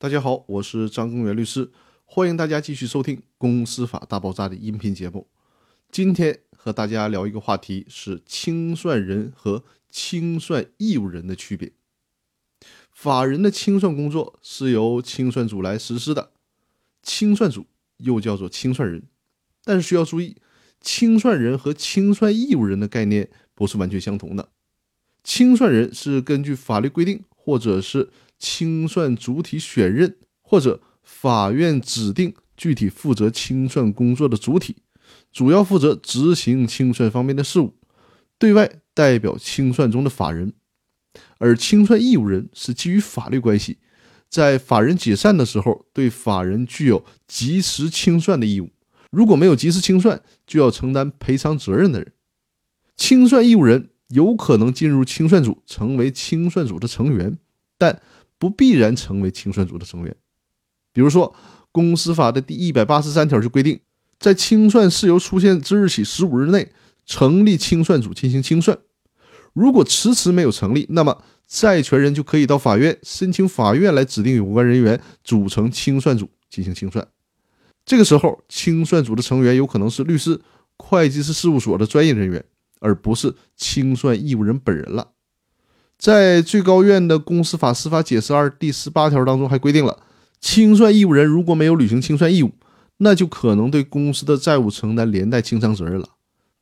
大家好，我是张公元律师，欢迎大家继续收听《公司法大爆炸》的音频节目。今天和大家聊一个话题，是清算人和清算义务人的区别。法人的清算工作是由清算组来实施的，清算组又叫做清算人。但是需要注意，清算人和清算义务人的概念不是完全相同的。清算人是根据法律规定，或者是清算主体选任或者法院指定具体负责清算工作的主体，主要负责执行清算方面的事务，对外代表清算中的法人；而清算义务人是基于法律关系，在法人解散的时候，对法人具有及时清算的义务。如果没有及时清算，就要承担赔偿责任的人。清算义务人有可能进入清算组，成为清算组的成员，但。不必然成为清算组的成员。比如说，公司法的第一百八十三条就规定，在清算事由出现之日起十五日内，成立清算组进行清算。如果迟迟没有成立，那么债权人就可以到法院申请法院来指定有关人员组成清算组进行清算。这个时候，清算组的成员有可能是律师、会计师事务所的专业人员，而不是清算义务人本人了。在最高院的公司法司法解释二第十八条当中，还规定了清算义务人如果没有履行清算义务，那就可能对公司的债务承担连带清偿责任了。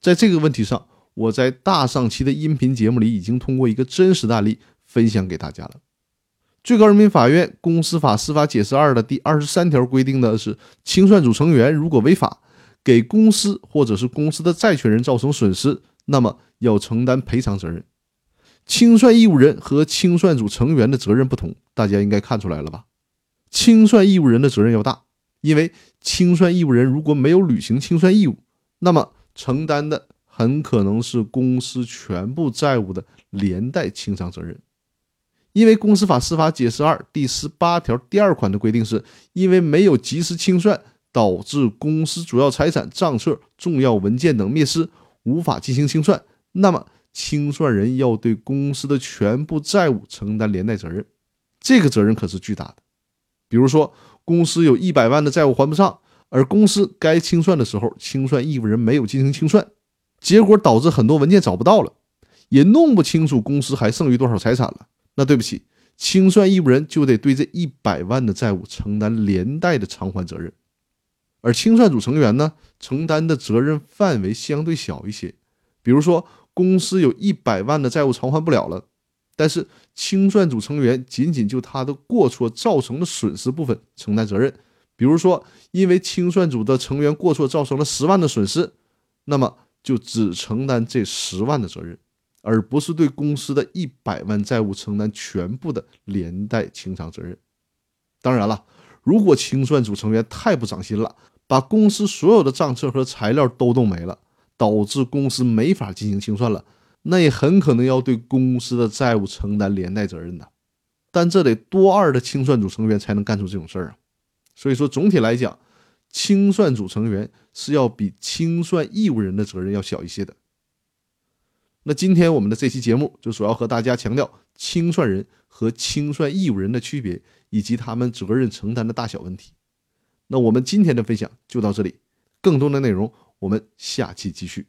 在这个问题上，我在大上期的音频节目里已经通过一个真实的案例分享给大家了。最高人民法院公司法司法解释二的第二十三条规定的是，清算组成员如果违法，给公司或者是公司的债权人造成损失，那么要承担赔偿责任。清算义务人和清算组成员的责任不同，大家应该看出来了吧？清算义务人的责任要大，因为清算义务人如果没有履行清算义务，那么承担的很可能是公司全部债务的连带清偿责任。因为公司法司法解释二第十八条第二款的规定是，因为没有及时清算，导致公司主要财产、账册、重要文件等灭失，无法进行清算，那么。清算人要对公司的全部债务承担连带责任，这个责任可是巨大的。比如说，公司有一百万的债务还不上，而公司该清算的时候，清算义务人没有进行清算，结果导致很多文件找不到了，也弄不清楚公司还剩余多少财产了。那对不起，清算义务人就得对这一百万的债务承担连带的偿还责任，而清算组成员呢，承担的责任范围相对小一些，比如说。公司有一百万的债务偿还不了了，但是清算组成员仅仅就他的过错造成的损失部分承担责任。比如说，因为清算组的成员过错造成了十万的损失，那么就只承担这十万的责任，而不是对公司的一百万债务承担全部的连带清偿责任。当然了，如果清算组成员太不长心了，把公司所有的账册和材料都弄没了。导致公司没法进行清算了，那也很可能要对公司的债务承担连带责任的。但这得多二的清算组成员才能干出这种事儿啊！所以说，总体来讲，清算组成员是要比清算义务人的责任要小一些的。那今天我们的这期节目就主要和大家强调清算人和清算义务人的区别，以及他们责任承担的大小问题。那我们今天的分享就到这里，更多的内容。我们下期继续。